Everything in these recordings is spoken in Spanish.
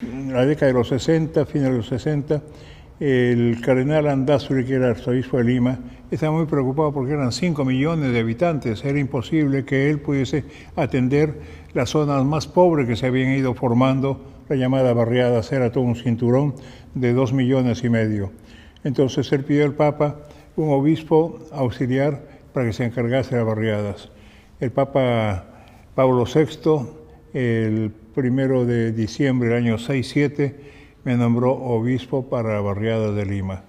La década de los 60, finales de los 60, el cardenal Andazuri, que era arzobispo de Lima, estaba muy preocupado porque eran 5 millones de habitantes. Era imposible que él pudiese atender las zonas más pobres que se habían ido formando, la llamada barriada, era todo un cinturón de 2 millones y medio. Entonces él pidió al Papa un obispo auxiliar para que se encargase de las barriadas. El Papa Pablo VI, el primero de diciembre del año 6-7, me nombró obispo para la barriada de Lima.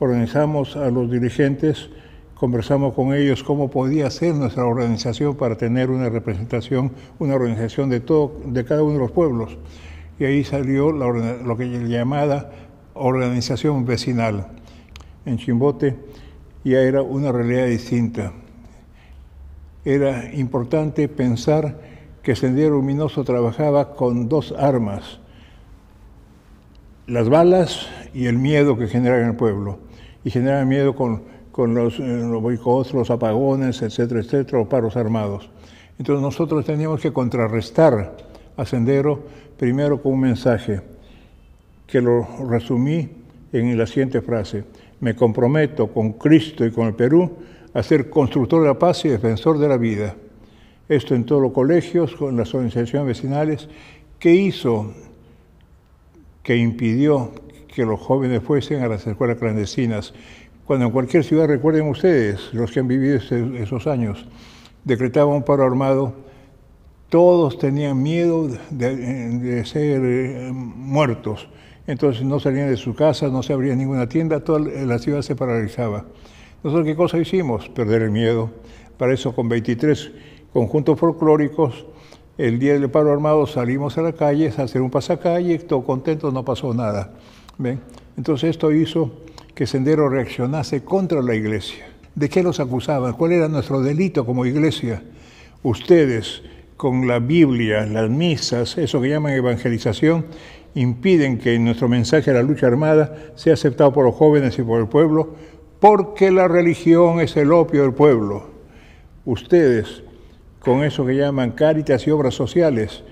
Organizamos a los dirigentes, conversamos con ellos cómo podía ser nuestra organización para tener una representación, una organización de, todo, de cada uno de los pueblos. Y ahí salió lo que llamada organización vecinal. En Chimbote ya era una realidad distinta. Era importante pensar que Sendero Luminoso trabajaba con dos armas, las balas y el miedo que generaba en el pueblo. Y generaba miedo con, con los, eh, los boicots, los apagones, etcétera, etcétera, los paros armados. Entonces nosotros teníamos que contrarrestar a Sendero primero con un mensaje que lo resumí en la siguiente frase. Me comprometo con Cristo y con el Perú a ser constructor de la paz y defensor de la vida. Esto en todos los colegios, con las organizaciones vecinales. ¿Qué hizo que impidió que los jóvenes fuesen a las escuelas clandestinas? Cuando en cualquier ciudad, recuerden ustedes, los que han vivido esos años, decretaba un paro armado, todos tenían miedo de, de ser eh, muertos entonces no salían de su casa, no se abría ninguna tienda, toda la ciudad se paralizaba. Nosotros qué cosa hicimos? Perder el miedo. Para eso con 23 conjuntos folclóricos, el día del paro armado salimos a la calle a hacer un pasacalle, todo contento, no pasó nada. ¿Ven? Entonces esto hizo que Sendero reaccionase contra la iglesia. ¿De qué los acusaban? ¿Cuál era nuestro delito como iglesia? Ustedes, con la Biblia, las misas, eso que llaman evangelización, impiden que nuestro mensaje a la lucha armada sea aceptado por los jóvenes y por el pueblo, porque la religión es el opio del pueblo. Ustedes, con eso que llaman cáritas y obras sociales,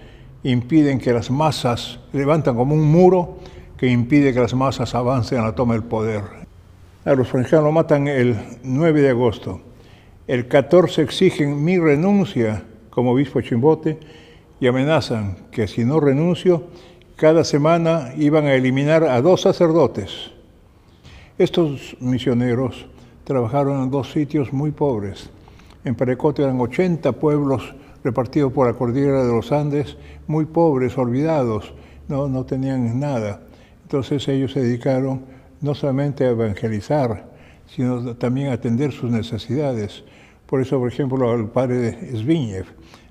impiden que las masas levantan como un muro que impide que las masas avancen a la toma del poder. A los franciscanos lo matan el 9 de agosto. El 14 exigen mi renuncia como obispo Chimbote y amenazan que si no renuncio, cada semana iban a eliminar a dos sacerdotes. Estos misioneros trabajaron en dos sitios muy pobres. En Parecote eran 80 pueblos repartidos por la cordillera de los Andes, muy pobres, olvidados, no, no tenían nada. Entonces ellos se dedicaron no solamente a evangelizar, sino también a atender sus necesidades. Por eso, por ejemplo, al padre Sviñev,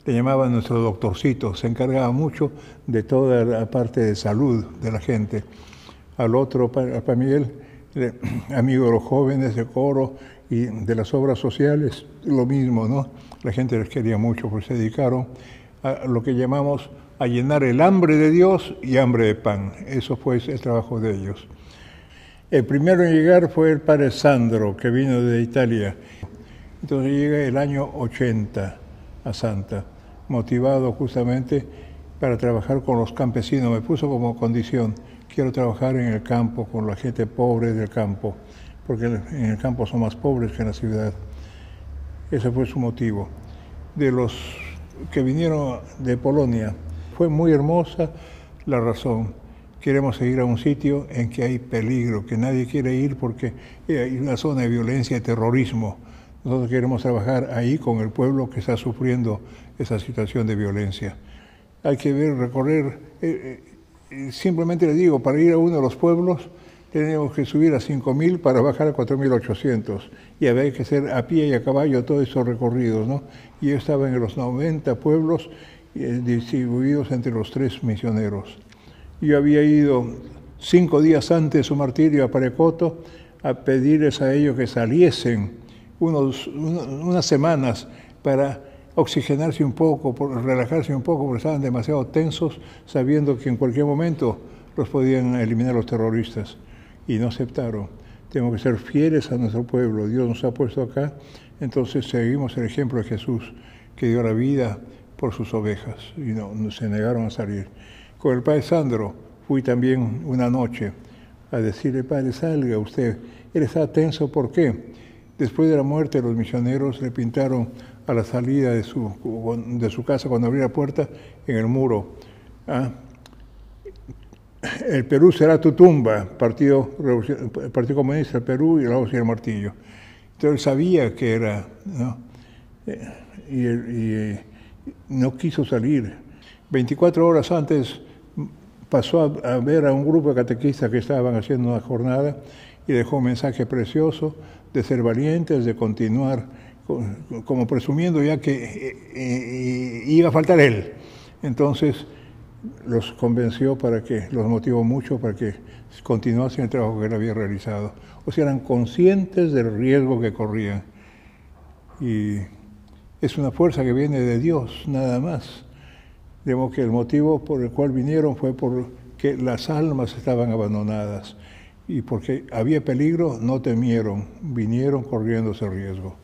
le llamaban nuestro doctorcito, se encargaba mucho de toda la parte de salud de la gente. Al otro, a Miguel, amigo de los jóvenes de coro y de las obras sociales, lo mismo, ¿no? La gente les quería mucho, porque se dedicaron a lo que llamamos a llenar el hambre de Dios y hambre de pan. Eso fue el trabajo de ellos. El primero en llegar fue el padre Sandro, que vino de Italia. Entonces llega el año 80 a Santa motivado justamente para trabajar con los campesinos. Me puso como condición, quiero trabajar en el campo, con la gente pobre del campo, porque en el campo son más pobres que en la ciudad. Ese fue su motivo. De los que vinieron de Polonia, fue muy hermosa la razón. Queremos ir a un sitio en que hay peligro, que nadie quiere ir porque hay una zona de violencia y terrorismo. Nosotros queremos trabajar ahí con el pueblo que está sufriendo esa situación de violencia. Hay que ver, recorrer, eh, eh, simplemente le digo, para ir a uno de los pueblos tenemos que subir a 5.000 para bajar a 4.800 y había que hacer a pie y a caballo todos esos recorridos, ¿no? Y yo estaba en los 90 pueblos eh, distribuidos entre los tres misioneros. Yo había ido cinco días antes de su martirio a Parecoto a pedirles a ellos que saliesen unos, unas semanas para oxigenarse un poco, relajarse un poco, porque estaban demasiado tensos, sabiendo que en cualquier momento los podían eliminar los terroristas. Y no aceptaron. Tenemos que ser fieles a nuestro pueblo. Dios nos ha puesto acá, entonces seguimos el ejemplo de Jesús, que dio la vida por sus ovejas y no, se negaron a salir. Con el padre Sandro fui también una noche a decirle, padre, salga usted. Él estaba tenso, ¿por qué? Después de la muerte, los misioneros le pintaron a la salida de su, de su casa, cuando abría la puerta, en el muro. ¿ah? El Perú será tu tumba, Partido, Partido Comunista del Perú y la y el martillo. Entonces él sabía que era, ¿no? Eh, y, y, no quiso salir. 24 horas antes pasó a, ver a un grupo de catequistas que estaban haciendo una jornada y dejó un mensaje precioso de ser valientes, de continuar, como presumiendo ya que eh, eh, iba a faltar él. Entonces los convenció para que, los motivó mucho para que continuasen el trabajo que él había realizado. O sea, eran conscientes del riesgo que corrían. Y es una fuerza que viene de Dios, nada más. Digamos que el motivo por el cual vinieron fue porque las almas estaban abandonadas y porque había peligro, no temieron, vinieron corriendo ese riesgo.